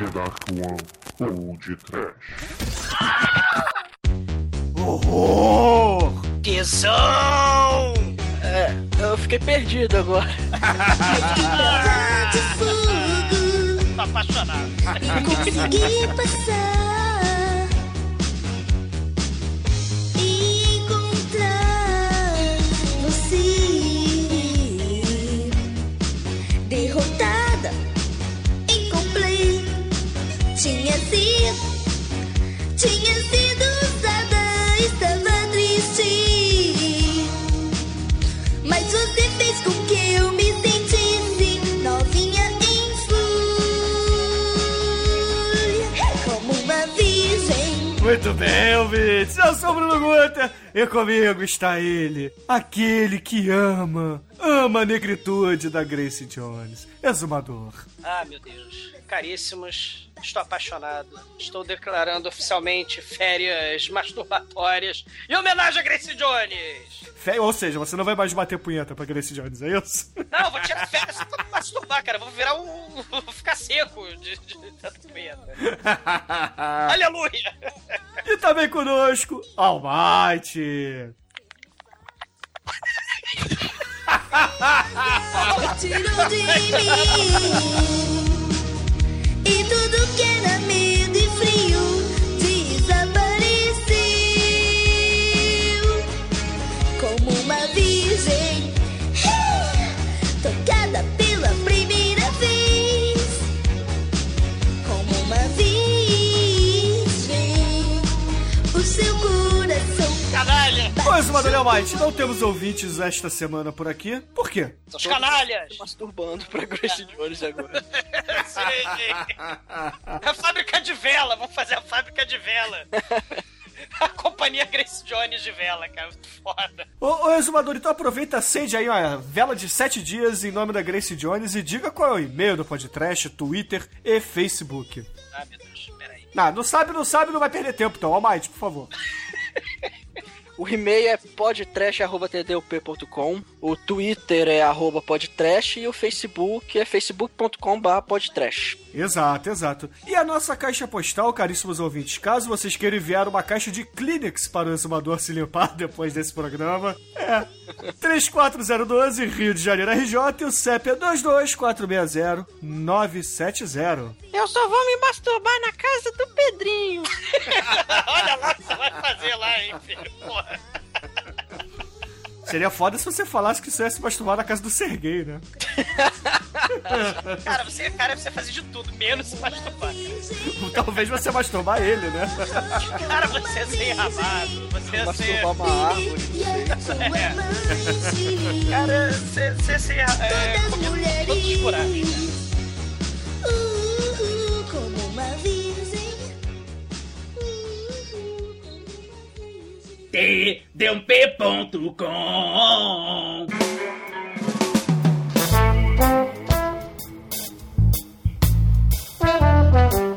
The Dark One ou de Trash. Horror! Tesão! É, eu fiquei perdido agora. Tô apaixonado. e consegui passar Muito bem, ouvintes. Eu sou o Bruno Guter e comigo está ele, aquele que ama, ama a negritude da Grace Jones, exumador. Ah, meu Deus. Caríssimos, estou apaixonado. Estou declarando oficialmente férias masturbatórias em homenagem a Grace Jones. Fe- Ou seja, você não vai mais bater punheta pra Grace Jones, é isso? Não, vou tirar férias só pra masturbar, cara. Vou virar um. Vou ficar seco de, de tanta punheta. Aleluia! e também conosco, Almighty. Tirou de mim. E tudo que era medo e frio Canalha! Ô, exumador e Almighty, não temos ouvintes esta semana por aqui. Por quê? Os canalhas! Masturbando pra Grace Jones agora. Sim. A fábrica de vela, vamos fazer a fábrica de vela. A companhia Grace Jones de vela, cara, foda. Ô, ô exumador, então aproveita, acende aí uma vela de sete dias em nome da Grace Jones e diga qual é o e-mail do podcast, Twitter e Facebook. Ah, meu Deus, peraí. Não, não sabe, não sabe, não vai perder tempo, então. Almighty, por favor. O e-mail é podtrash.tdup.com, o Twitter é arroba podtrash e o Facebook é facebook.com.br podtrash. Exato, exato. E a nossa caixa postal, caríssimos ouvintes, caso vocês queiram enviar uma caixa de Kleenex para o exumador se limpar depois desse programa, é 34012 Rio de Janeiro RJ e o CEP é 22460-970. Eu só vou me masturbar na casa do Pedrinho. Olha lá o que você vai fazer lá, hein, filho. Porra. Seria foda se você falasse que isso ia se masturbar na casa do Serguei, né? Cara, você, cara, você fazer de tudo, menos se masturbar. Talvez você masturbar ele, né? Cara, você é sem rabado, você é sem... Masturbar uma árvore. e amante. Cara, você você é sem... É, Todas comendo mulheres. todos os buracos. Uh, uma virgem. tdump.com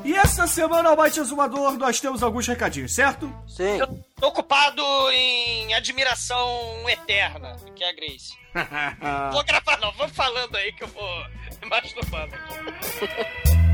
E essa semana, Almighty Exumador, nós temos alguns recadinhos, certo? Sim. Eu tô ocupado em admiração eterna, que é a Grace. Vou gravar não, vamos falando aí que eu vou me masturbando aqui.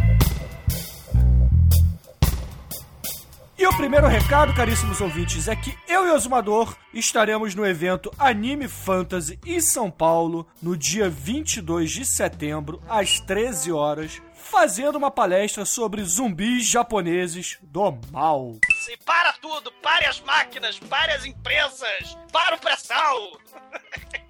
E o primeiro recado, caríssimos ouvintes, é que eu e o Exumador estaremos no evento Anime Fantasy em São Paulo no dia 22 de setembro, às 13 horas, fazendo uma palestra sobre zumbis japoneses do mal. Sim, para tudo, pare as máquinas, pare as imprensas, para o pré-sal.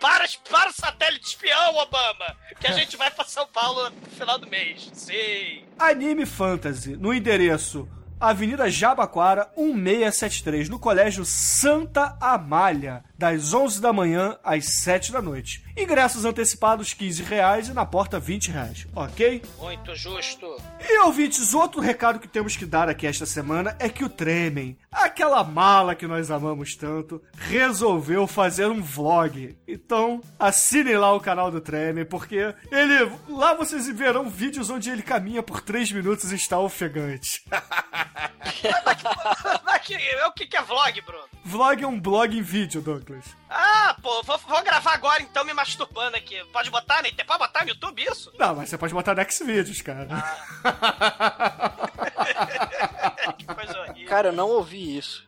Para, para o satélite espião, Obama! Que a gente vai pra São Paulo no final do mês. Sim. Anime Fantasy, no endereço Avenida Jabaquara, 1673, no Colégio Santa Amália, das 11 da manhã às 7 da noite. Ingressos antecipados 15 reais e na porta 20 reais, ok? Muito justo. E ouvintes, outro recado que temos que dar aqui esta semana é que o Tremen, aquela mala que nós amamos tanto, resolveu fazer um vlog. Então, assinem lá o canal do Tremen, porque ele. Lá vocês verão vídeos onde ele caminha por 3 minutos e está ofegante. Mas O que, que é vlog, Bruno? Vlog é um blog em vídeo, Ah, pô, vou, vou gravar agora então me masturbando aqui. Pode botar, né? Pode botar no YouTube isso? Não, mas você pode botar no Xvideos, cara. que coisa horrível. Cara, eu não ouvi isso.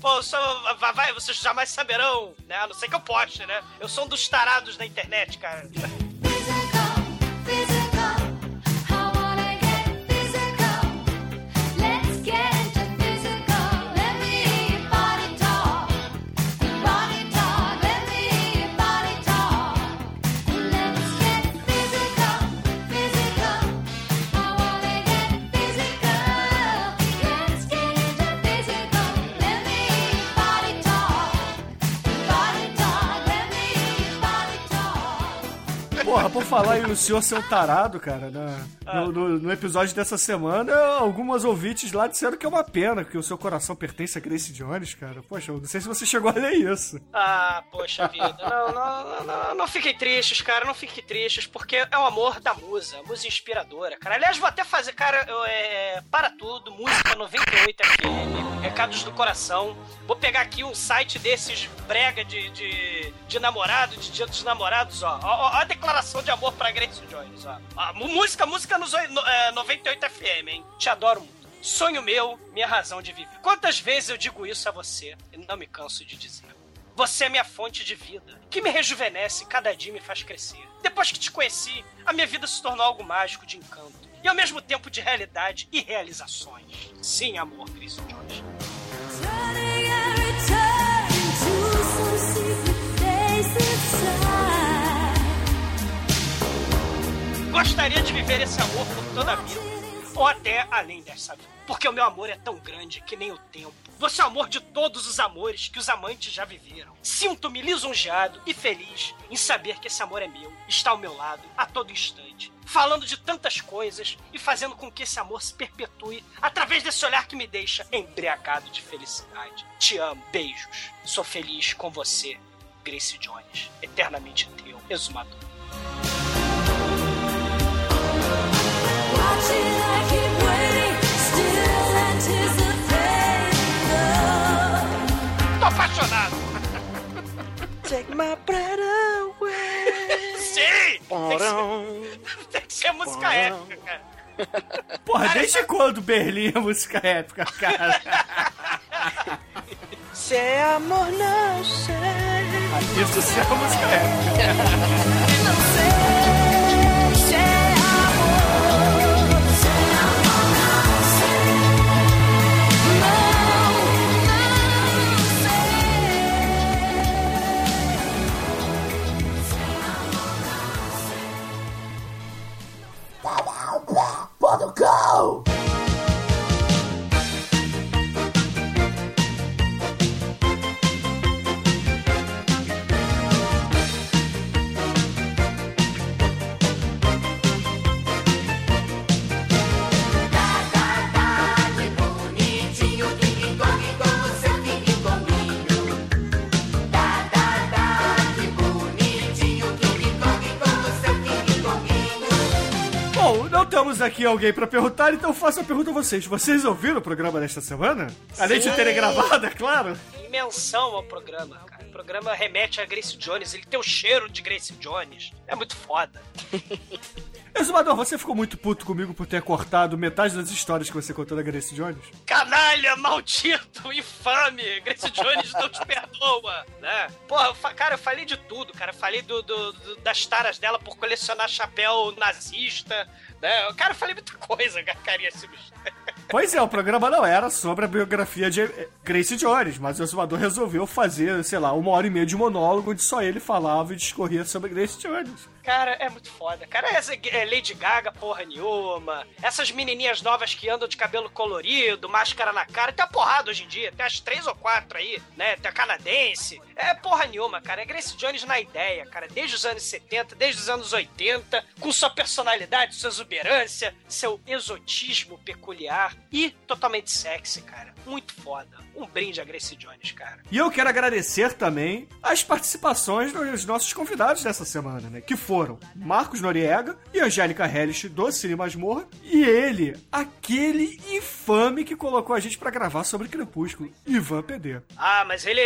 Pô, eu sou, vai, vai, vocês jamais saberão, né? A não ser que eu poste, né? Eu sou um dos tarados da internet, cara. Falar em o senhor ser um tarado, cara, né? Ah. no, no- no episódio dessa semana, algumas ouvintes lá disseram que é uma pena que o seu coração pertence a Grace Jones, cara. Poxa, eu não sei se você chegou a ler isso. Ah, poxa vida. Não, não, não, não, não fiquem tristes, cara. Não fiquem tristes, porque é o amor da musa. Musa inspiradora, cara. Aliás, vou até fazer, cara, eu, é, para tudo, música 98 FM, recados do coração. Vou pegar aqui um site desses brega de, de, de namorado, de dia dos namorados, ó. Ó, ó a declaração de amor pra Grace Jones, ó. ó música, música nos é, 98 FM, hein? Te adoro muito. Sonho meu, minha razão de viver. Quantas vezes eu digo isso a você e não me canso de dizer. Você é minha fonte de vida, que me rejuvenesce e cada dia me faz crescer. Depois que te conheci, a minha vida se tornou algo mágico de encanto e ao mesmo tempo de realidade e realizações. Sim, amor, Chris Jones. Gostaria de viver esse amor por toda a vida, ou até além dessa vida. Porque o meu amor é tão grande que nem o tempo. Você é o amor de todos os amores que os amantes já viveram. Sinto-me lisonjeado e feliz em saber que esse amor é meu, está ao meu lado a todo instante, falando de tantas coisas e fazendo com que esse amor se perpetue através desse olhar que me deixa embriagado de felicidade. Te amo, beijos. Sou feliz com você, Grace Jones. Eternamente teu, exumador. Take my breath away. Sim! Tem que ser, Porão. tem que ser música épica, cara. Porra, desde quando Berlim é música épica, cara? Se é amor, não sei. Isso sim é música épica. Aqui alguém pra perguntar, então eu faço a pergunta a vocês. Vocês ouviram o programa desta semana? Além de Sim. terem gravado, é claro. Em menção ao programa, cara. O programa remete a Grace Jones, ele tem o cheiro de Grace Jones. É muito foda. Exumador, você ficou muito puto comigo por ter cortado metade das histórias que você contou da Grace Jones? Canalha, maldito, infame! Grace Jones não te perdoa, né? Porra, cara, eu falei de tudo, cara. Eu falei do, do- do- das taras dela por colecionar chapéu nazista, né? Cara, eu falei muita coisa, cara, caríssimos. Pois é, o programa não era sobre a biografia de eh, Grace Jones, mas o Exumador resolveu fazer, sei lá, uma hora e meia de monólogo onde só ele falava e discorria sobre Grace Jones. Cara, é muito foda. Cara, essa é Lady Gaga, porra nenhuma. Essas menininhas novas que andam de cabelo colorido, máscara na cara. Tem uma porrada hoje em dia. Tem umas três ou quatro aí, né? Tem a canadense. É porra nenhuma, cara. É Grace Jones na ideia, cara. Desde os anos 70, desde os anos 80. Com sua personalidade, sua exuberância, seu exotismo peculiar. E totalmente sexy, cara. Muito foda. Um brinde a Grace Jones, cara. E eu quero agradecer também as participações dos nossos convidados dessa semana, né? Que foram Marcos Noriega e Angélica Hellish do Cine Masmorra e ele, aquele infame que colocou a gente pra gravar sobre Crepúsculo, Ivan PD. Ah, mas ele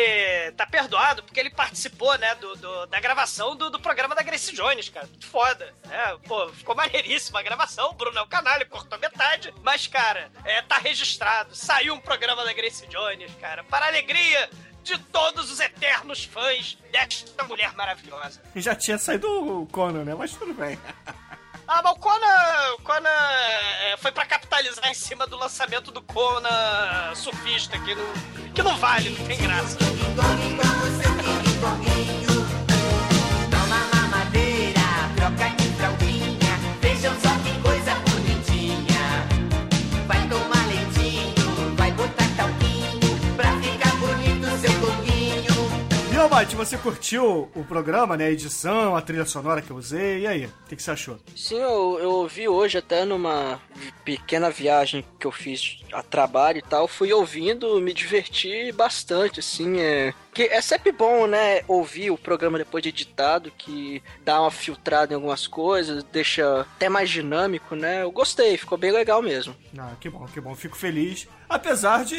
tá perdoado porque ele participou, né, do, do- da gravação do, do programa da Grace Jones, cara. Muito foda. É, pô, ficou maneiríssima a gravação. O Bruno é um canalha, cortou metade. Mas, cara, é, tá registrado. Saiu um programa da Grace Jones, cara. Para a alegria de todos os eternos fãs desta mulher maravilhosa. E já tinha saído o Conan, né? Mas tudo bem. Ah, mas o Conan, o Conan é, foi pra capitalizar em cima do lançamento do Conan surfista, que não, que não vale, não tem graça. Almighty, você curtiu o programa, né? A edição, a trilha sonora que eu usei. E aí? O que, que você achou? Sim, eu, eu ouvi hoje até numa pequena viagem que eu fiz a trabalho e tal, fui ouvindo, me diverti bastante, assim, é... Que é sempre bom, né, ouvir o programa depois de editado, que dá uma filtrada em algumas coisas, deixa até mais dinâmico, né? Eu gostei, ficou bem legal mesmo. Ah, que bom, que bom. Fico feliz. Apesar de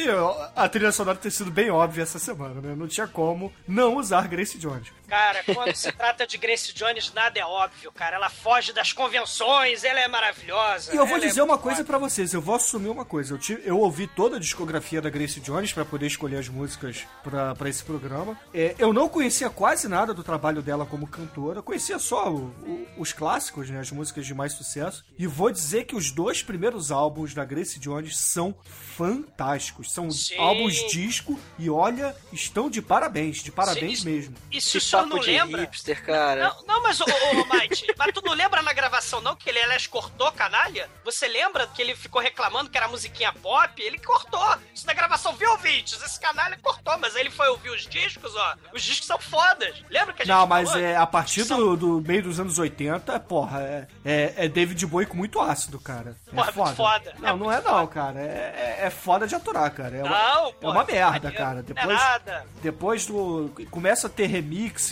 a trilha sonora ter sido bem óbvia essa semana, né? Não tinha como não usar Grace Jones. Cara, quando se trata de Grace Jones, nada é óbvio, cara. Ela foge das convenções, ela é maravilhosa. E eu vou é dizer uma muito coisa pra vocês, eu vou assumir uma coisa. Eu, tive- eu ouvi toda a discografia da Grace Jones pra poder escolher as músicas pra pra esse programa. É, eu não conhecia quase nada do trabalho dela como cantora, conhecia só o- o- os clássicos, né, as músicas de mais sucesso. E vou dizer que os dois primeiros álbuns da Grace Jones são fantásticos. São Sim. álbuns disco e olha, estão de parabéns, de parabéns Sim, mesmo. E se Que o senhor papo não de lembra... hipster, cara. Não, não, mas, ô, ô, ô Might, mas tu não lembra na gravação, não, que ele, aliás, cortou canalha? Você lembra que ele ficou reclamando que era musiquinha pop? Ele cortou. Isso na gravação, viu, ouvintes? Esse canalha cortou, mas aí ele foi ouvir os discos, ó. Os discos são fodas. Lembra que a gente Não, mas falou? é, a partir São- do, do meio dos anos 80, porra, é, é, é David Bowie com muito ácido, cara. É Porra, foda. muito foda. Não, É não é não, cara. É, é, é foda de aturar, cara. É uma, Não, é uma merda, maneiro. cara. Não é Depois, nada. depois do. Começa a ter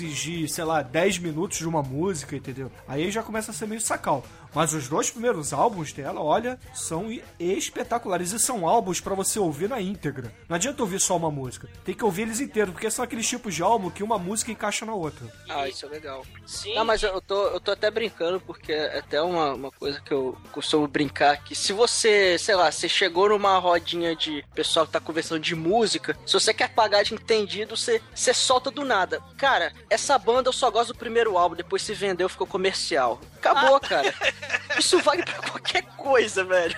de, sei lá, 10 minutos de uma música, entendeu? Aí já começa a ser meio sacal. Mas os dois primeiros álbuns dela, olha, são espetaculares. E são álbuns pra você ouvir na íntegra. Não adianta ouvir só uma música. Tem que ouvir eles inteiros, porque são aqueles tipos de álbum que uma música encaixa na outra. Ah, isso é legal. Sim. Não, mas eu tô, eu tô até brincando, porque é até uma, uma coisa que eu costumo brincar, que se você, sei lá, você chegou numa rodinha de pessoal que tá conversando de música, se você quer pagar de entendido, você, você solta do nada. Cara, essa banda eu só gosto do primeiro álbum, depois se vendeu, ficou comercial. Acabou, cara. Isso vale pra qualquer coisa, velho.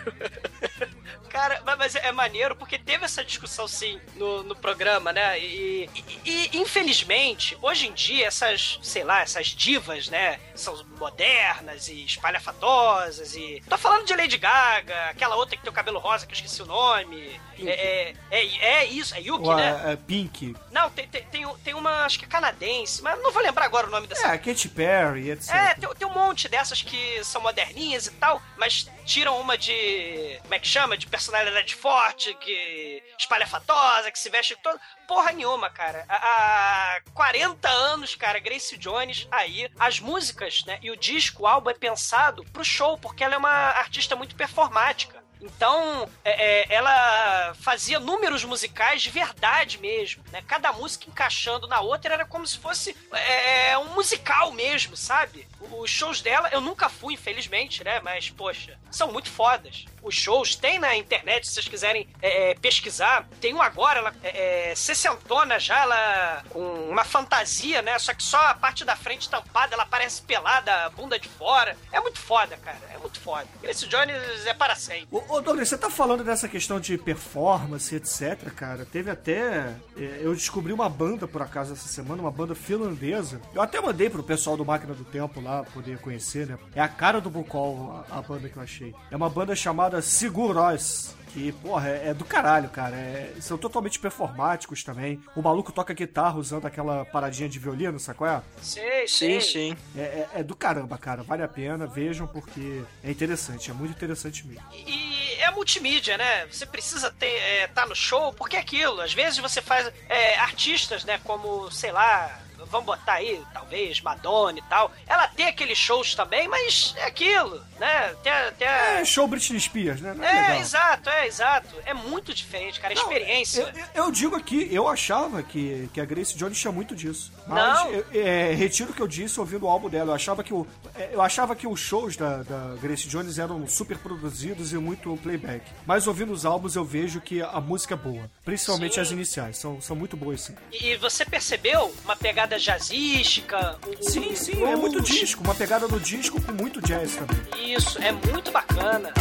Cara, mas- é maneiro porque teve essa discussão sim no, no programa, né? E, e- e, infelizmente, hoje em dia, essas, sei lá, essas divas, né? São modernas e espalhafatosas e. Tô falando de Lady Gaga, aquela outra que tem o cabelo rosa que eu esqueci o nome. É, é, é, é isso, é Yuki, Ou né? a, a Pink. Não, tem, tem, tem, tem uma, acho que é canadense, mas não vou lembrar agora o nome É, dessa a Katy Perry, etc. é, tem, tem um monte dessas que são moderninhas e tal, mas tiram uma de. Como é que chama? De personalidade forte, que espalhafatosa, que se veste toda. Porra nenhuma, cara. Há 40 anos, cara, Grace Jones, aí, as músicas, né? E o disco, o álbum é pensado pro show, porque ela é uma artista muito performática. Então, é, é, ela fazia números musicais de verdade mesmo, né? Cada música encaixando na outra era como se fosse é, um musical mesmo, sabe? Os shows dela, eu nunca fui, infelizmente, né? Mas, poxa, são muito fodas. Os shows tem na internet, se vocês quiserem é, é, pesquisar. Tem um agora, ela é, é, sessentona já, ela com uma fantasia, né? Só que só a parte da frente tampada, ela parece pelada, bunda de fora. É muito foda, cara. É muito foda. Grace Jones é para sempre. Ô Douglas, você tá falando dessa questão de performance, etc, cara. Teve até. é, eu descobri uma banda, por acaso, essa semana, uma banda finlandesa. Eu até mandei pro pessoal do Máquina do Tempo lá poder conhecer, né? É a cara do Bukol, a, a banda que eu achei. É uma banda chamada Seguros. Que, porra, é, é do caralho, cara. É- são totalmente performáticos também. O maluco toca guitarra usando aquela paradinha de violino, sabe qual é? Sei, Sim, sei. sim. É, é- é do caramba, cara. Vale a pena, vejam, porque é interessante, é muito interessante mesmo. E é multimídia, né? Você precisa ter, é, tá no show, porque é aquilo. Às vezes você faz é, artistas, né? Como, sei lá, vamos botar aí, talvez, Madonna e tal, ela tem aqueles shows também, mas é aquilo, né? Tem, tem É show Britney Spears, né? Não é, É, exato, é, exato. É muito diferente, cara, a Não, experiência. Eu, eu- eu digo aqui, eu achava que, que a Grace Jones tinha muito disso. Mas Não. eu- é, retiro o que eu disse ouvindo o álbum dela. Eu achava que, o, é, eu achava que os shows da, da Grace Jones eram super produzidos e muito playback. Mas ouvindo os álbuns eu vejo que a música é boa. Principalmente Sim. as iniciais. São, são muito boas, sim. E você percebeu uma pegada jazzística? um- Sim, sim, é muito disco. Uma pegada do disco com muito jazz também. Isso, é muito bacana.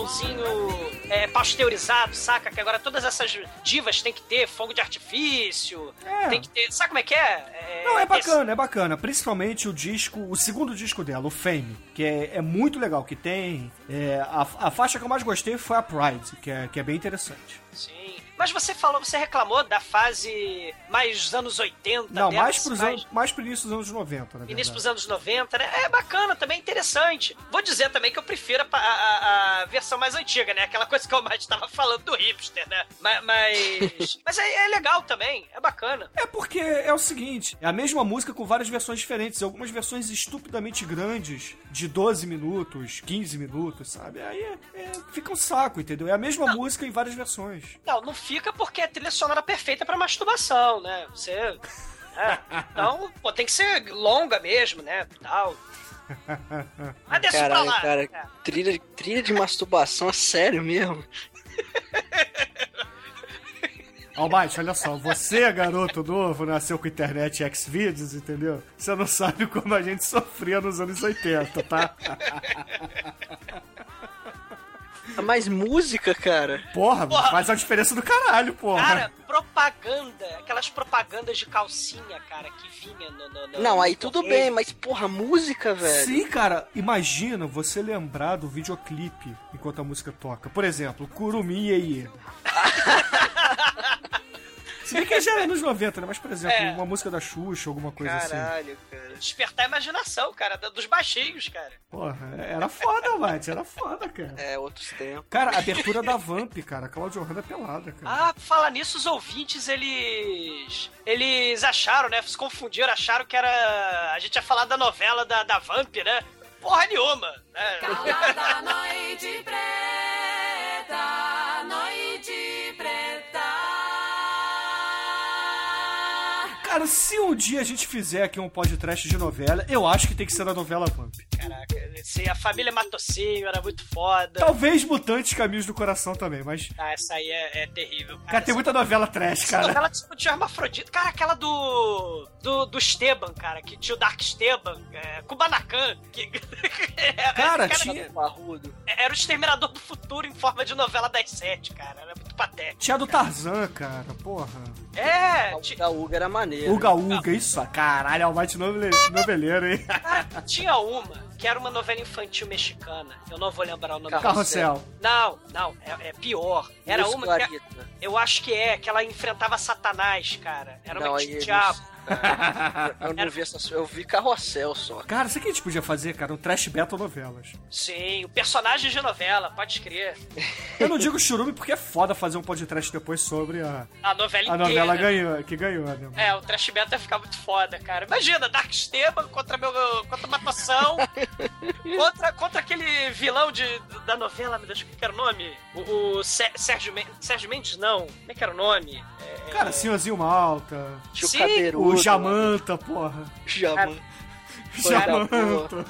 Showzinho é, pasteurizado, saca? Que agora todas essas divas têm que ter fogo de artifício, É. tem que ter. Sabe como é que é? Não, é esse- bacana, é bacana. Principalmente o disco, o segundo disco dela, o Fame, que é, é muito legal, que tem. é, a, a faixa que eu mais gostei foi a Pride, que é, que é bem interessante. Sim. Mas você falou, você reclamou da fase mais anos 80 Não, dela, mais, pros mais- anos, mais pro início dos anos 90, na verdade. Início dos anos 90, né? É bacana, também interessante. Vou dizer também que eu prefiro a, a- a versão mais antiga, né? Aquela coisa que o Matt tava falando do hipster, né? Ma- Mas. Mas, é, é legal também, é bacana. É porque é o seguinte, é a mesma música com várias versões diferentes, algumas versões estupidamente grandes, de 12 minutos, 15 minutos, sabe? Aí é- é- fica um saco, entendeu? É a mesma música em várias versões. Não, não fica porque é trilha sonora perfeita pra masturbação, né? Você. é. Então, pô, tem que ser longa mesmo, né? Tal. Mas deixa pra Caralho, lá. cara, É. trilha, trilha de masturbação, é sério mesmo? Almighty, olha só, você, garoto novo, nasceu com internet e Xvideos, entendeu? Você não sabe como a gente sofria nos anos 80, tá? Mas música, cara. Porra, Porra. faz uma diferença do caralho, porra. Cara, propaganda, aquelas propagandas de calcinha, cara, que vinha no. no- no- Não, aí no tudo correio. bem, mas porra, música, velho. Sim, cara, imagina você lembrar do videoclipe enquanto a música toca. Por exemplo, Kurumi Yeye. Se bem que já é anos 90, né? Mas, por exemplo, É. uma música da Xuxa, alguma coisa assim. Caralho, cara. Despertar a imaginação, cara, dos baixinhos, cara. Porra, era foda, Mate, era foda, cara. É, outros tempos. Cara, a abertura da Vamp, cara, a Claudio Hanna é pelada, cara. Ah, pra falar nisso, os ouvintes, eles. Eles acharam, né? Se confundiram, acharam que era. A gente ia falar da novela da, da Vamp, né? Porra nenhuma, né? Calada noite preta, noite Cara, se um dia a gente fizer aqui um podcast de novela, eu acho que tem que ser da novela Vamp. Caraca, se a família Matocinho era muito foda. Talvez Mutantes Caminhos do Coração também, mas. Ah, essa aí é, é terrível. Cara, tem muita novela trash, Essa cara. novela discutiu hermafrodita. Cara, aquela do. Do, do Esteban, cara, que tinha o Dark Esteban, é, Kubanacan. Que, era, Cara, tinha, Barrudo. era o exterminador do futuro em forma de novela das sete, cara. Era muito patético. tinha do Tarzan, cara, porra. É, O ti- da Uga era maneiro. Uga Uga, isso, caralho, é o Mate novele- noveleiro, hein? cara, tinha uma que era uma novela infantil mexicana. Eu não vou lembrar o nome dela. Carrossel. Não, não, é, é pior. Era Luz uma que. Eu acho que é, que ela enfrentava Satanás, cara. Era Não, uma eles- diabo. Eu não vi essas. Eu vi carrossel só. Cara, sabe o que a gente podia fazer, cara? Um trash battle novelas. Sim, o personagem de novela, pode crer. Eu não digo churume porque é foda fazer um podcast depois sobre a, A novela a inteira. novela ganhou, que ganhou, né? É, o trash metal ia ficar muito foda, cara. Imagina, Dark Esteban contra meu. contra Matação. contra, contra aquele vilão de, da novela, meu Deus, o que era o nome? O, o Sé- Sérgio, Men- Sérgio Mendes, não. Como é que era o nome? É, Cara, Senhorzinho Malta, Tio Sim, Cadeirudo. O Jamanta, porra. Jamanta. Jamanta.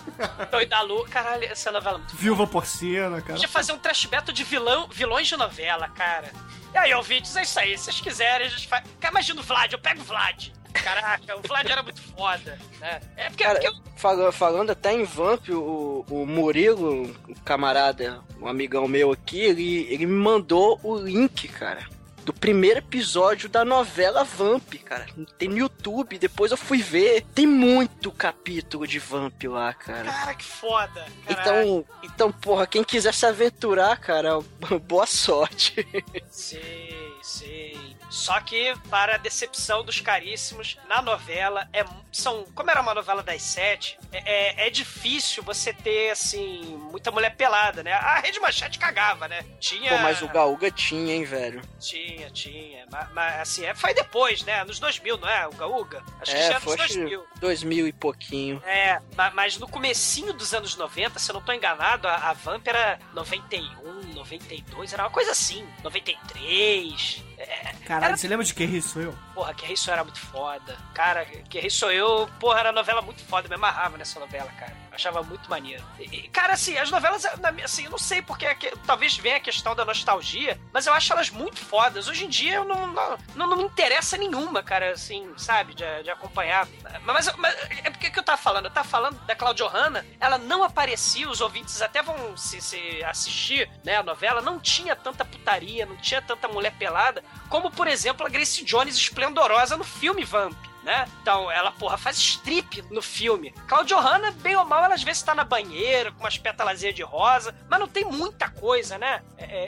Toy da Lu. Caralho, essa novela é muito Viúva Porcina, cara. Podia fazer um trash battle de vilão, vilões de novela, cara. E aí, ouvintes, é isso aí. Se vocês quiserem, a gente faz. Cara, Imagina o Vlad, eu pego o Vlad. Caraca, o Vlad era muito foda, né? É porque, Cara, porque eu- Fala- falando até em Vamp, o, o Murilo, o camarada, um amigão meu aqui, ele, ele me mandou o link, cara, do primeiro episódio da novela Vamp, cara. Tem no YouTube, depois eu fui ver. Tem muito capítulo de Vamp lá, cara. Cara, que foda. Caraca. Então, então, porra, quem quiser se aventurar, cara, boa sorte. Sei, sei. Só que, para a decepção dos caríssimos, na novela, é, são, como era uma novela das sete, é, é, é difícil você ter, assim, muita mulher pelada, né? A Rede Manchete cagava, né? Tinha... Pô, mas o Gaúga tinha, hein, velho. Tinha, tinha. Mas, mas, assim, é, foi depois, né? Nos 2000, não é? O Gaúga? Acho que já É, é nos foi acho que 2000. 2000 e pouquinho. É, ma- mas no comecinho dos anos 90, se eu não tô enganado, a, a Vamp era 91, 92, era uma coisa assim, 93. É, Caralho, você lembra de quem isso eu? porra, que isso era muito foda. Cara, que isso eu, porra, era novela muito foda, me amarrava nessa novela, cara. Achava muito maneiro. E, cara, assim, as novelas, minha- assim, eu não sei porque, é talvez venha a questão da nostalgia, mas eu acho elas muito fodas. Hoje em dia eu não, não, não, não me interessa nenhuma, cara, assim, sabe, de, de acompanhar. Mas, mas é porque que eu tava falando? Eu tava falando da Claudio Hanna, ela não aparecia, os ouvintes até vão se, se assistir, né, a novela, não tinha tanta putaria, não tinha tanta mulher pelada, como, por exemplo, a Grace Jones esplendorosa no filme Vamp. Né? Então, ela, porra, faz strip no filme. Claudio Hanna, bem ou mal, ela às vezes tá na banheira, com umas pétalazinhas de rosa, mas não tem muita coisa, né? É, é,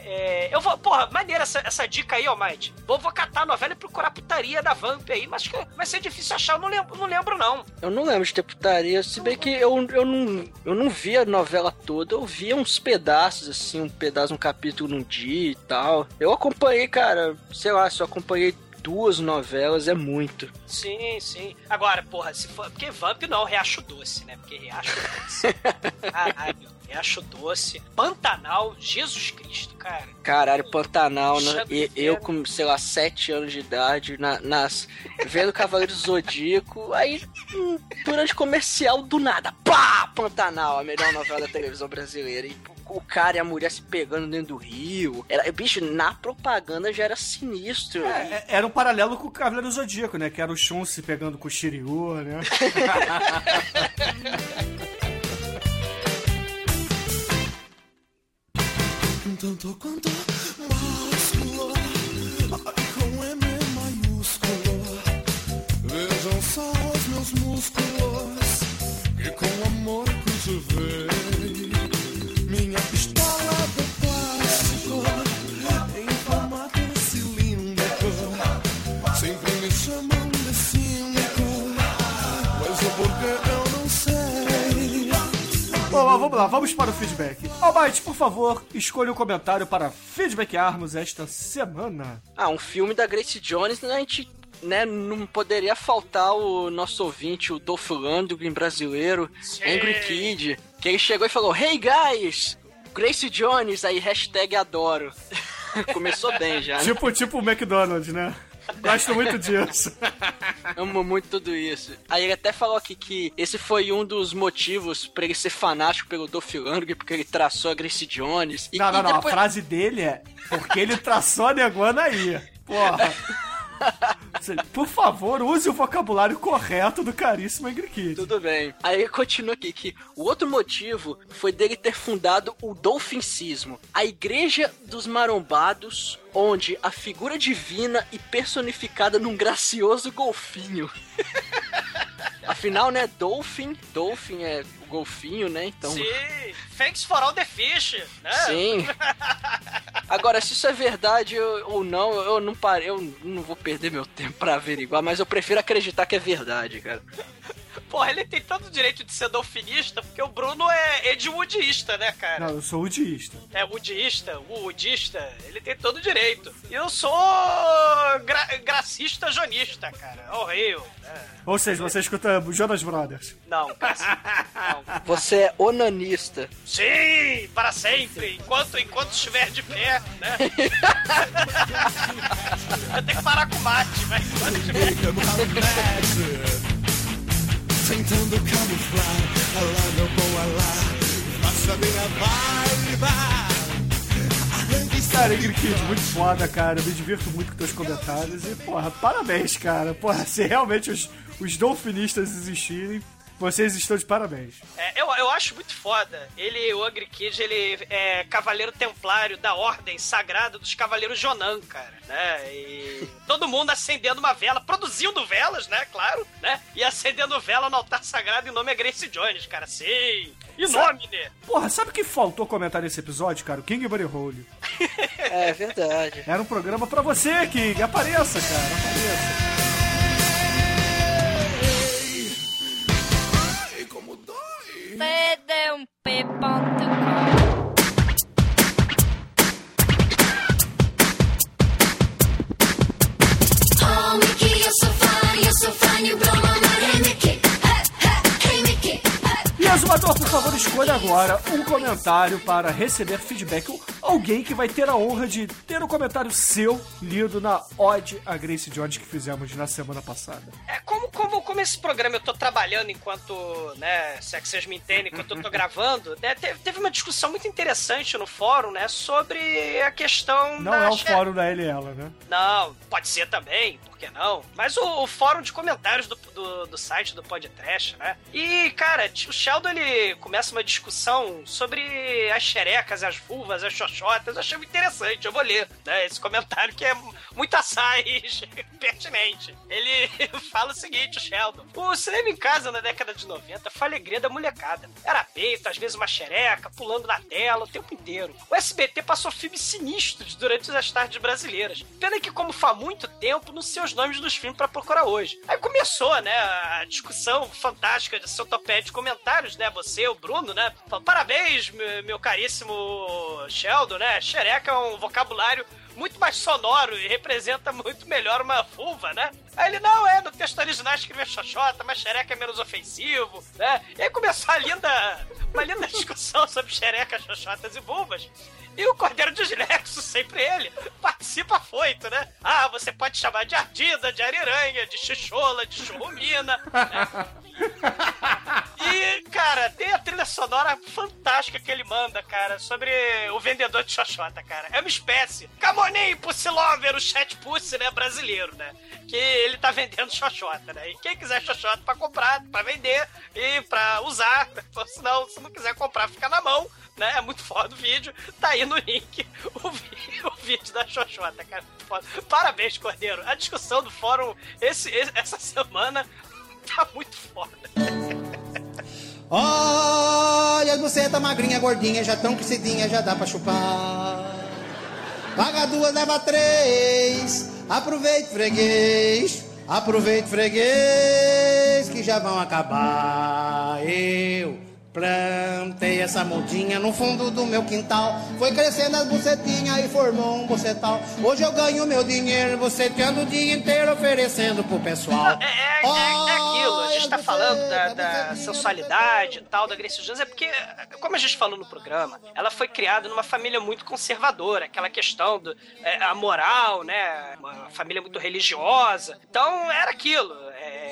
é, eu vou, porra, maneira essa, essa dica aí, ó, Mike. Vou, vou catar a novela e procurar putaria da Vamp aí, mas que vai ser difícil achar, eu não lembro, não, lembro, não. Eu não lembro de ter putaria, se bem que eu, eu, não, eu não vi a novela toda, eu via uns pedaços, assim, um pedaço, um capítulo num dia e tal. Eu acompanhei, cara, sei lá, se eu acompanhei duas novelas, é muito. Sim, sim. Agora, porra, se for. Porque Vamp não, Riacho Doce, né? Porque Riacho Doce. Caralho, Riacho Doce. Pantanal, Jesus Cristo, cara. Caralho, Pantanal, né? E, eu com, sei lá, sete anos de idade, na- nas, vendo Cavaleiro Zodíaco, aí, hum, durante comercial, do nada, pá! Pantanal, a melhor novela da televisão brasileira. E o cara e a mulher se pegando dentro do rio. Era, bicho, na propaganda já era sinistro. É, é- era um paralelo com o Cavaleiro do Zodíaco, né? Que era o Shun se pegando com o Shiryu, né? Tanto quanto lá, vamos para o feedback. Almighty, por favor, escolha um comentário para feedbackarmos esta semana. Ah, um filme da Grace Jones, né, a gente né, não poderia faltar o nosso ouvinte, o Dolph Lundgren brasileiro, Angry Kid, que ele chegou e falou, Hey guys, Grace Jones, aí hashtag adoro. Começou bem já, né? Tipo, tipo o McDonald's, né? Gosto muito disso. Amo muito tudo isso. Aí ele até falou aqui que esse foi um dos motivos pra ele ser fanático pelo Dolph Lundgren, porque ele traçou a Grace Jones. E, Não, não, e não. A depois- frase dele é porque ele traçou a negona aí. Porra. Por favor, use o vocabulário correto do caríssimo Angry. Tudo bem. Aí continua aqui que o outro motivo foi dele ter fundado o Dolfincismo, a igreja dos marombados, onde a figura divina e personificada num gracioso golfinho. Afinal, né, Dolphin, Dolphin é o golfinho, né? Então, Sim, thanks for all the fish, né? Sim. Agora, se isso é verdade eu- ou não, eu não parei, eu não vou perder meu tempo pra averiguar, mas eu prefiro acreditar que é verdade, cara. Porra, ele tem tanto direito de ser dolfinista, porque o Bruno é edwoodista, né, cara? Não, eu sou udista. É woodista, woodista, ele tem todo o direito. E eu sou gra gracista jonista, cara. Horrível. né? Ou seja, você escuta Jonas Brothers. Não. Não. Você é onanista. Sim, para sempre, enquanto, enquanto estiver de pé, né? eu tenho que parar com o mate, mas enquanto estiver Tentando camuflar, alá meu bom alá, faça minha vibe. Cara, Ingrid muito foda, cara. Eu me divirto muito com teus comentários. E, porra, parabéns, cara. Porra, se realmente os, os dolfinistas existirem, vocês estão de parabéns. É, eu, eu acho muito foda. Ele, o Angry Kid, ele é cavaleiro templário da ordem sagrada dos cavaleiros Jonan, cara, né? E todo mundo acendendo uma vela, produzindo velas, né? Claro, né? E acendendo vela no altar sagrado em nome é Grace Jones, cara. Sim! E nome, né? Porra, sabe o que faltou comentar nesse episódio, cara? O King Buddy Hole. É verdade. Era um programa pra você, King. Apareça, cara. Apareça. Dói. cdump.com Oh, Mickey, you're so fine, you're. E por favor, escolha agora um comentário para receber feedback. Alguém que vai ter a honra de ter um comentário seu lido na Ode a Grace Jones que fizemos na semana passada. É, como, como, como esse programa eu tô trabalhando enquanto, né, se é que vocês me entendem, enquanto eu tô gravando, né, teve, uma discussão muito interessante no fórum, né, sobre a questão Não da é o fórum da LL, né? Não, pode ser também, por que não? Mas o, o fórum de comentários do, do, do site do Podcast, né? E, cara, o Sheldon ele começa uma discussão sobre as xerecas, as vulvas, as xoxotas. Eu achei muito interessante, eu vou ler, né? Esse comentário que é muito assaz pertinente. Ele fala o seguinte, o Sheldon. O cinema em casa na década de 90 foi a alegria da molecada. Era peito, às vezes uma xereca, pulando na tela o tempo inteiro. O SBT passou filmes sinistros durante as tardes brasileiras. Pena que, como faz muito tempo, não sei os nomes dos filmes pra procurar hoje. Aí começou, né, a discussão fantástica de seu topé de comentários, né? Você, o Bruno, né? Falou, Parabéns, meu caríssimo Sheldon, né? Xereca é um vocabulário muito mais sonoro e representa muito melhor uma vulva, né? Aí ele, não, é, no texto original escreveu xoxota, mas xereca é menos ofensivo, né? E aí começou a linda, uma linda discussão sobre xerecas, xoxotas e vulvas. E o Cordeiro Dislexo, sempre ele, participa foito, né? Ah, você pode chamar de ardida, de ariranha, de xixola, de churrumina, né? E, cara, tem a trilha sonora fantástica que ele manda, cara, sobre o vendedor de xoxota, cara. É uma espécie. Camonim Pussilover, o chat pussy, né, brasileiro, né? Que ele tá vendendo xoxota, né? E quem quiser xoxota pra comprar, pra vender e pra usar, ou senão, se não quiser comprar, fica na mão, né? É muito foda o vídeo. Tá aí no link o, vi- o vídeo da xoxota, cara. Foda. Parabéns, Cordeiro. A discussão do fórum esse- essa semana tá muito foda. Olha as bucetas magrinha, gordinha, já tão crescidinha, já dá pra chupar. Paga duas, leva três. Aproveite, freguês. Aproveite, freguês, que já vão acabar. Eu plantei essa mudinha no fundo do meu quintal. Foi crescendo as bucetinhas e formou um bucetal. Hoje eu ganho meu dinheiro, buceteando o dia inteiro, oferecendo pro pessoal. É, é, é, é aquilo, a gente tá falando da, bucetas, da sensualidade e tal, da Grace Jones, é porque, como a gente falou no programa, ela foi criada numa família muito conservadora, aquela questão do é, a moral, né? Uma família muito religiosa. Então era aquilo. É,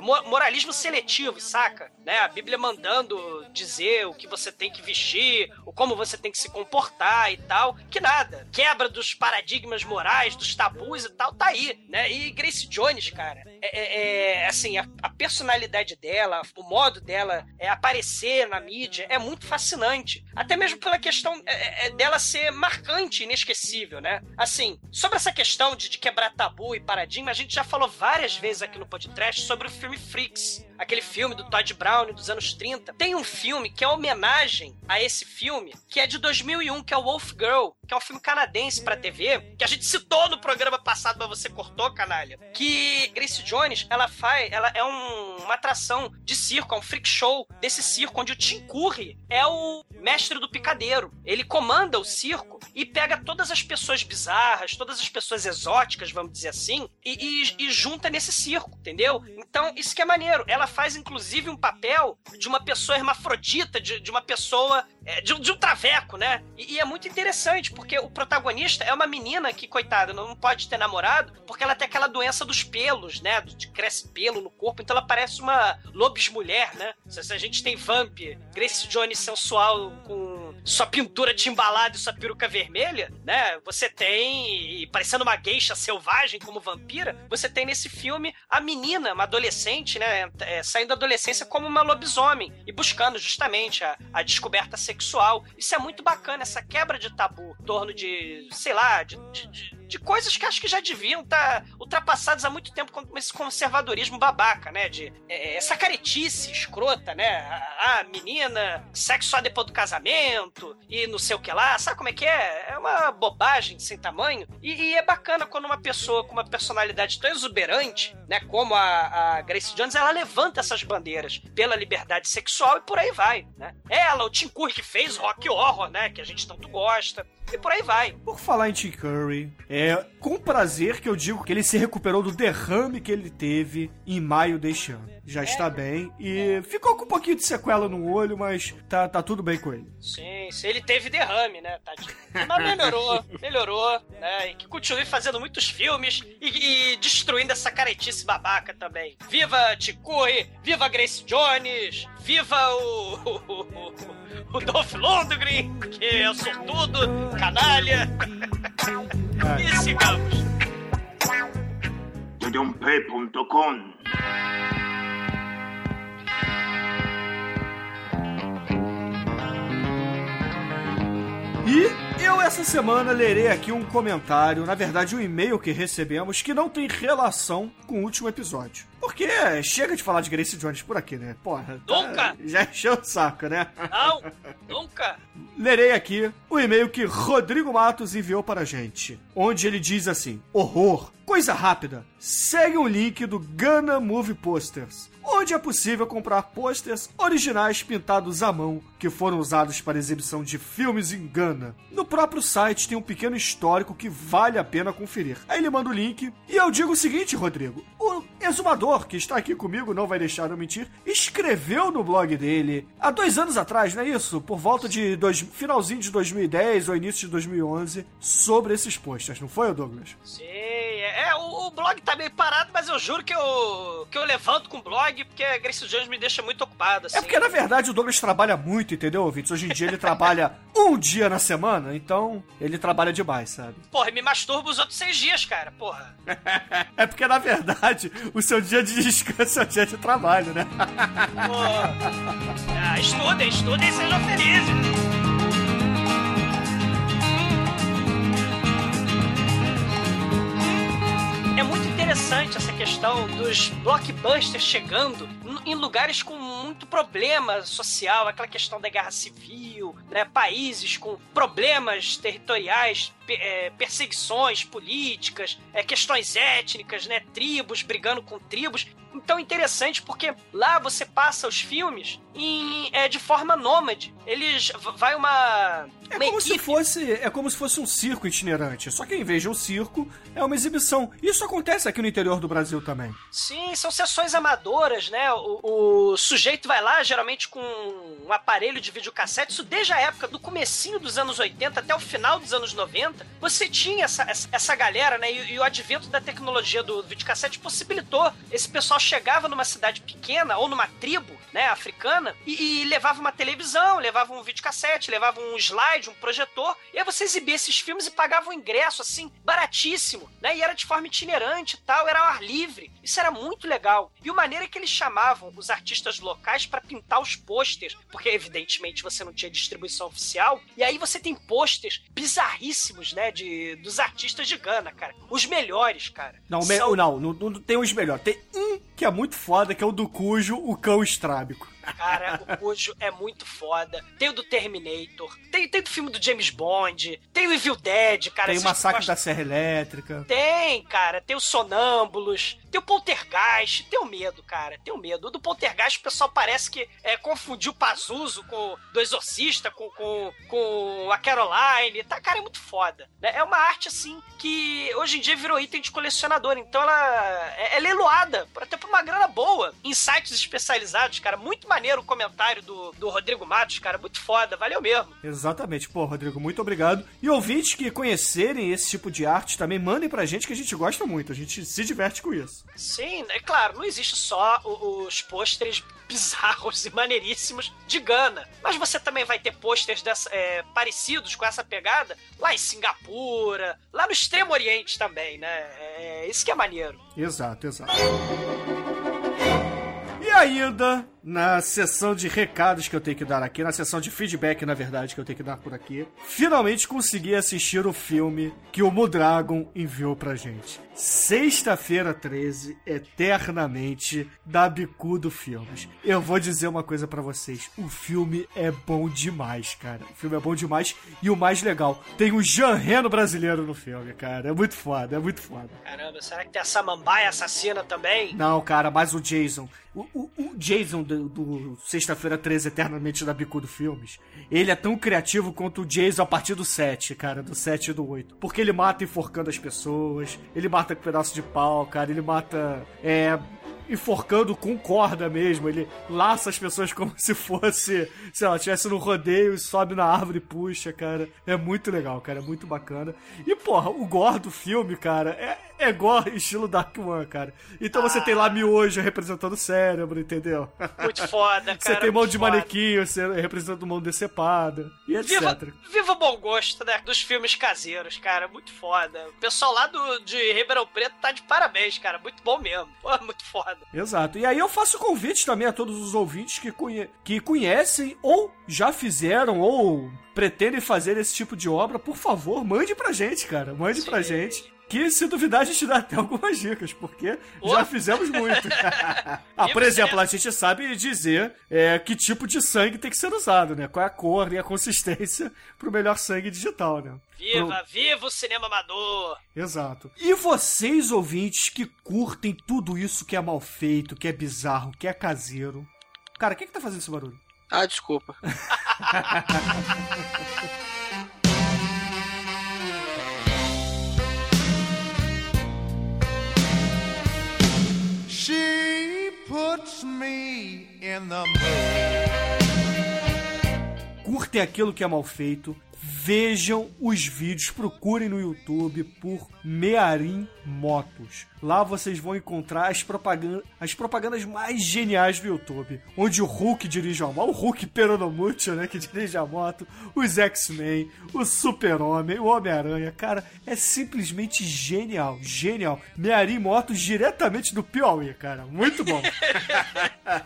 moralismo seletivo, saca? Né? A Bíblia mandando dizer o que você tem que vestir, o como você tem que se comportar e tal. Que nada. Quebra dos paradigmas morais, dos tabus e tal, tá aí, né? E Grace Jones, cara, é, é- é, assim, a, a personalidade dela, o modo dela é, aparecer na mídia é muito fascinante. Até mesmo pela questão é, é, dela ser marcante, inesquecível, né? Assim, sobre essa questão de, de quebrar tabu e paradigma, a gente já falou várias vezes aqui no podcast sobre o filme Freaks. Aquele filme do Todd Brown dos anos 30. Tem um filme que é homenagem a esse filme, que é de 2001, que é o Wolf Girl, que é um filme canadense pra TV, que a gente citou no programa passado, mas você cortou, canalha. Que Grace Jones, ela faz, ela é um- uma atração de circo, é um freak show desse circo, onde o Tim Curry é o mestre do picadeiro. Ele comanda o circo e pega todas as pessoas bizarras, todas as pessoas exóticas, vamos dizer assim, e, e- e junta nesse circo, entendeu? Então, isso que é maneiro. Ela faz, inclusive, um papel de uma pessoa hermafrodita, de, de uma pessoa. é, de, um- de um traveco, né? E, e é muito interessante, porque o protagonista é uma menina que, coitada, não pode ter namorado, porque ela tem aquela doença dos pelos, né? De cresce pelo no corpo, então ela parece uma lobismulher, né? Se, se a gente tem Vamp, Grace Jones sensual com sua pintura timbalada e sua peruca vermelha, né? Você tem, parecendo uma geisha selvagem como vampira, você tem nesse filme a menina, uma adolescente, né? é, saindo da adolescência como uma lobisomem e buscando justamente a, a descoberta sexual. Isso é muito bacana, essa quebra de tabu em torno de, sei lá, de, de, de- de coisas que acho que já deviam estar ultrapassadas há muito tempo com esse conservadorismo babaca, né? De é, essa caretice escrota, né? A, a menina, sexo só depois do casamento e não sei o que lá, sabe como é que é? Uma bobagem sem tamanho. E, e é bacana quando uma pessoa com uma personalidade tão exuberante, né? Como a, a Grace Jones, ela levanta essas bandeiras pela liberdade sexual e por aí vai, né? Ela, o Tim Curry que fez Rock Horror, né? Que a gente tanto gosta. E por aí vai. Por falar em Tim Curry, é com prazer que eu digo que ele se recuperou do derrame que ele teve em maio deste ano. Já está bem e ficou com um pouquinho de sequela no olho, mas tá, tá tudo bem com ele. Sim, se ele teve derrame, né, tadinho. Mas melhorou, melhorou, né? E que continue fazendo muitos filmes e, e destruindo essa caretice babaca também. Viva Ticuri, viva Grace Jones, viva o. o, o, o Dolph Lundgren, que é sortudo, canalha. e sigamos. Dedump.com E eu essa semana lerei aqui um comentário, na verdade um e-mail que recebemos que não tem relação com o último episódio. Porque chega de falar de Grace Jones por aqui, né? Porra. tá- Nunca! Já encheu o saco, né? Não, nunca. Lerei aqui o e-mail que Rodrigo Matos enviou para a gente, onde ele diz assim: Horror, coisa rápida. Segue o link do Gana Movie Posters, onde é possível comprar posters originais pintados à mão que foram usados para exibição de filmes em Gana. No próprio site tem um pequeno histórico que vale a pena conferir. Aí ele manda o link e eu digo o seguinte, Rodrigo: o exumador que está aqui comigo, não vai deixar eu mentir, escreveu no blog dele há dois anos atrás, não é isso? Por volta de dois, finalzinho de 2010 ou início de 2011, sobre esses posters, não foi, Douglas? Sim, é, o, o blog tá meio parado, mas eu juro que eu, que eu levanto com o blog porque a Grace Jones me deixa muito ocupado, assim. É porque, na verdade, o Douglas trabalha muito, entendeu, ouvintes? Hoje em dia ele trabalha um dia na semana, então ele trabalha demais, sabe? Porra, me masturbo os outros seis dias, cara, porra. É porque, na verdade, o seu dia de descanso é o dia de trabalho, né? Porra. Ah, estudem, estudem e sejam felizes. É muito interessante essa questão dos blockbusters chegando em lugares com muito problema social, aquela questão da guerra civil, né? países com problemas territoriais, é, perseguições políticas, é, questões étnicas, né? tribos brigando com tribos. Então interessante porque lá você passa os filmes em, é, de forma nômade. Eles vai uma, É uma como se equipe fosse, é como se fosse um circo itinerante. Só que em vez de um circo, é uma exibição. Isso acontece aqui no interior do Brasil também. Sim, são sessões amadoras, né? O, o sujeito vai lá, geralmente com um aparelho de videocassete, isso desde a época do comecinho dos anos 80 até o final dos anos 90, você tinha essa, essa, essa galera, né? E, e o advento da tecnologia do videocassete possibilitou. Esse pessoal chegava numa cidade pequena ou numa tribo, né, africana, e, e levava uma televisão, levava um videocassete, levava um slide, um projetor, e aí você exibia esses filmes e pagava um ingresso, assim, baratíssimo, né? E era de forma itinerante e tal, era ao ar livre. Isso era muito legal. E a maneira é que eles chamavam os artistas locais para pintar os pôsteres, porque evidentemente você não tinha distribuição oficial, e aí você tem pôsteres bizarríssimos, né, de, dos artistas de Gana, cara. Os melhores, cara. Não, me- São- não, não, não tem os melhores. Tem um que é muito foda, que é o do Cujo, o cão estrábico. Cara, o Cujo é muito foda. Tem o do Terminator, tem, tem do filme do James Bond, tem o Evil Dead, cara. tem o Massacre gostam- da Serra Elétrica. Tem, cara. Tem os Sonâmbulos, tem o Poltergeist, tem o Medo, cara. Tem o Medo. O do Poltergeist, o pessoal parece que é, confundiu o Pazuzu com do Exorcista, com, com, com a Caroline. Tá, cara, é muito foda. né? É uma arte, assim, que hoje em dia virou item de colecionador. Então ela é, é leiloada, até por uma grana boa, em sites especializados, cara. Muito maneiro o comentário do, do Rodrigo Matos, cara. Muito foda, valeu mesmo. Exatamente. Pô, Rodrigo, muito obrigado. E ouvintes que conhecerem esse tipo de arte também mandem pra gente que a gente gosta muito. A gente se diverte com isso. Sim, é claro, não existe só os pôsteres bizarros e maneiríssimos de Gana. Mas você também vai ter pôsteres é, parecidos com essa pegada lá em Singapura, lá no Extremo Oriente também, né? É isso que é maneiro. Exato, exato. E ainda, na sessão de recados que eu tenho que dar aqui, na sessão de feedback, na verdade, que eu tenho que dar por aqui, finalmente consegui assistir o filme que o Mudragon enviou pra gente. Sexta-feira 13, eternamente, da Bicudo Filmes. Eu vou dizer uma coisa pra vocês: o filme é bom demais, cara. O filme é bom demais. E o mais legal, tem o Jean Reno brasileiro no filme, cara. É muito foda, é muito foda. Caramba, será que tem a Samambaia assassina também? Não, cara, mas o Jason. O, o- o Jason do, do Sexta-feira 13 Eternamente da Bicudo Filmes, ele é tão criativo quanto o Jason a partir do 7, cara, do 7 e do 8. Porque ele mata enforcando as pessoas, ele mata com pedaço de pau, cara, ele mata. É. Enforcando com corda mesmo, ele laça as pessoas como se fosse, sei lá, estivesse no rodeio e sobe na árvore e puxa, cara. É muito legal, cara, é muito bacana. E, porra, o gore do filme, cara, é, é gore estilo Dark One, cara. Então você tem lá miojo representando o cérebro, entendeu? Muito foda, cara. Você tem mão de foda. manequim, você representando mão decepada, e etc. Viva, viva o bom gosto, né? Dos filmes caseiros, cara. Muito foda. O pessoal lá do, de Ribeirão Preto tá de parabéns, cara. Muito bom mesmo. Pô, muito foda. Exato. E aí eu faço convite também a todos os ouvintes que, conhe- que conhecem ou já fizeram ou pretendem fazer esse tipo de obra, por favor, mande pra gente, cara. Mande pra gente. Que se duvidar a gente dá até algumas dicas, porque Pô. já fizemos muito. ah, por E exemplo, a gente sabe dizer é, que tipo de sangue tem que ser usado, né? Qual é a cor e a consistência pro melhor sangue digital, né? Viva, viva o cinema amador. Exato. E vocês, ouvintes, que curtem tudo isso que é mal feito, que é bizarro, que é caseiro. Cara, quem que tá fazendo esse barulho? Ah, desculpa. Curtem aquilo que é mal feito. Vejam os vídeos, procurem no YouTube por Mearim Motos. Lá vocês vão encontrar as, propaganda, as propagandas mais geniais do YouTube. Onde o Hulk dirige a moto, o Hulk Peronomútil, né, que dirige a moto, os X-Men, o Super-Homem, o Homem-Aranha. Cara, é simplesmente genial, genial. Mearim Motos diretamente do Piauí, cara. Muito bom.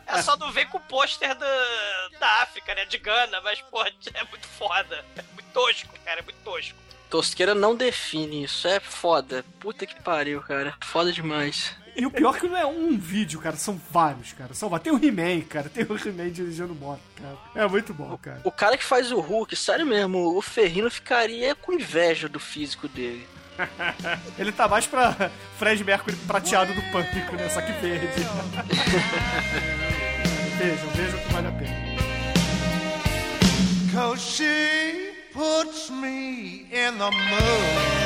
É só não ver com o pôster da, da África, né? De Gana, mas, pô, é muito foda. É muito tosco, cara. É muito tosco. Tosqueira não define isso. É foda. Puta que pariu, cara. Foda demais. E o pior é que não é um vídeo, cara, são vários, cara. São vários. Tem o He-Man, cara. Tem o He-Man dirigindo moto, cara. É muito bom, cara. O cara que faz o Hulk, sério mesmo, o Ferrino ficaria com inveja do físico dele. Ele tá mais pra Fred Mercury prateado do pânico, né? Só que verde. vejam, vejam que vale a pena. Cause she puts me in the mood.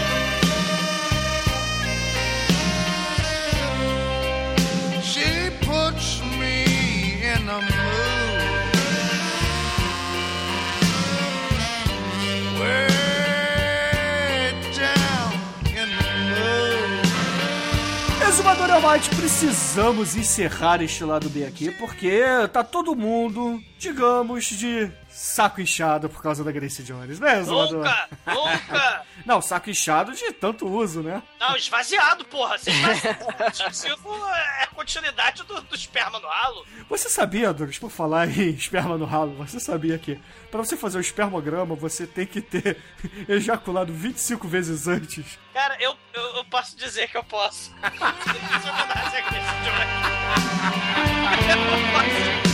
Exumador Almighty, precisamos encerrar este lado B aqui, porque tá todo mundo, digamos, de saco inchado por causa da Grace Jones, né, Exumador? Nunca! Nunca! Não, saco inchado de tanto uso, né? Não, esvaziado, porra. Você esvaziado. Isso é a continuidade do, do esperma no ralo. Você sabia, Douglas, por falar em esperma no ralo, você sabia que pra você fazer o espermograma, você tem que ter ejaculado 25 vezes antes? Cara, eu, eu, eu posso dizer que eu posso. Eu posso.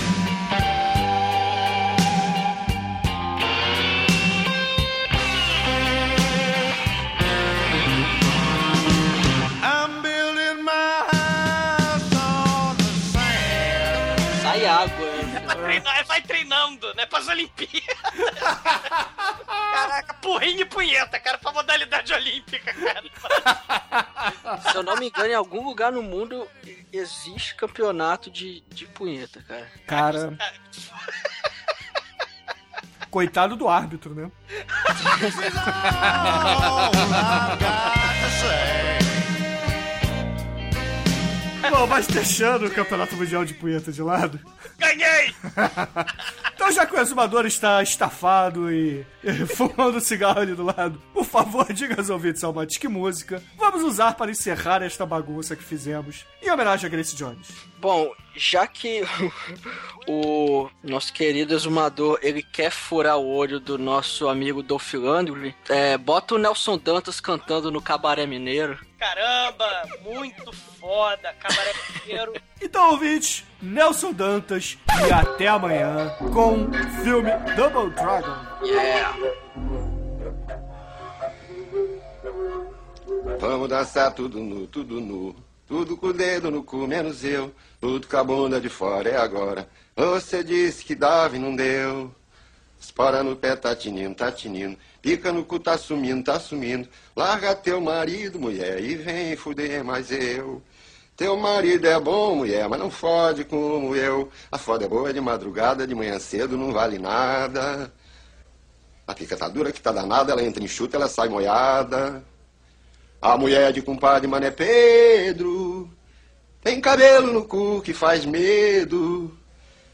Treinar, vai treinando, né? Pra Olimpíadas. Caraca, porrinho e punheta, cara, pra modalidade olímpica, cara. Se eu não me engano, em algum lugar no mundo existe campeonato de, de punheta, cara. Cara. Coitado do árbitro, né? Bom, mas deixando o Campeonato Mundial de Punheta de lado, Ganhei! então já que o exumador está estafado e, fumando cigarro ali do lado, por favor, diga aos ouvintes que música vamos usar para encerrar esta bagunça que fizemos em homenagem a Grace Jones. Bom, já que o nosso querido exumador ele quer furar o olho do nosso amigo Dolph Lundgren, é, bota o Nelson Dantas cantando no Cabaré Mineiro. Caramba, muito foda, cabaré inteiro. Então, ouvintes, Nelson Dantas e até amanhã com o filme Double Dragon. Yeah! Vamos dançar tudo nu, tudo nu. Tudo com o dedo no cu, menos eu. Tudo com a bunda de fora, é agora. Você disse que dava e não deu. Espora no pé, tá tinindo, tá tinindo. Pica no cu, tá sumindo, tá sumindo. Larga teu marido, mulher, e vem fuder mais eu. Teu marido é bom, mulher, mas não fode como eu. A foda é boa de madrugada, de manhã cedo, não vale nada. A pica tá dura que tá danada, ela entra em chuta, ela sai moiada. A mulher de compadre Mané Pedro tem cabelo no cu que faz medo.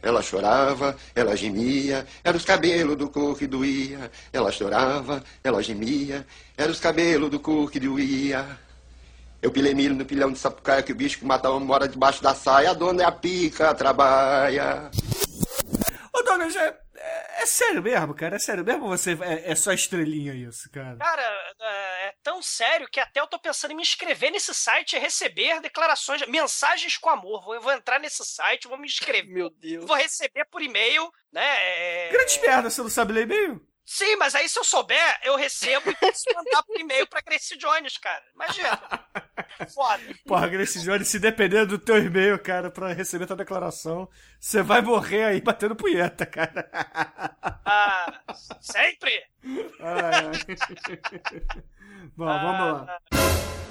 Ela chorava, ela gemia, era os cabelos do cu que doía. Ela chorava, ela gemia, era os cabelos do cu que doía. Eu pilei milho no pilhão de sapucaia que o bicho que mata homem mora debaixo da saia. A dona é a pica, trabalha. Ô, Douglas, é, é- é sério mesmo, cara? É sério mesmo você é, é só estrelinha isso, cara? Cara, é é tão sério que até eu tô pensando em me inscrever nesse site e receber declarações, mensagens com amor. Vou, eu vou entrar nesse site, vou me inscrever. Meu Deus. Vou receber por e-mail, né? é- Grande merda, você não sabe ler e-mail? Sim, mas aí se eu souber, eu recebo e posso mandar por e-mail pra Grace Jones, cara. Imagina. Foda. Porra, Grace Jones, se depender do teu e-mail, cara, pra receber tua declaração, você vai morrer aí batendo punheta, cara. Ah, sempre. Ai, ai. Bom, vamos lá. Ah,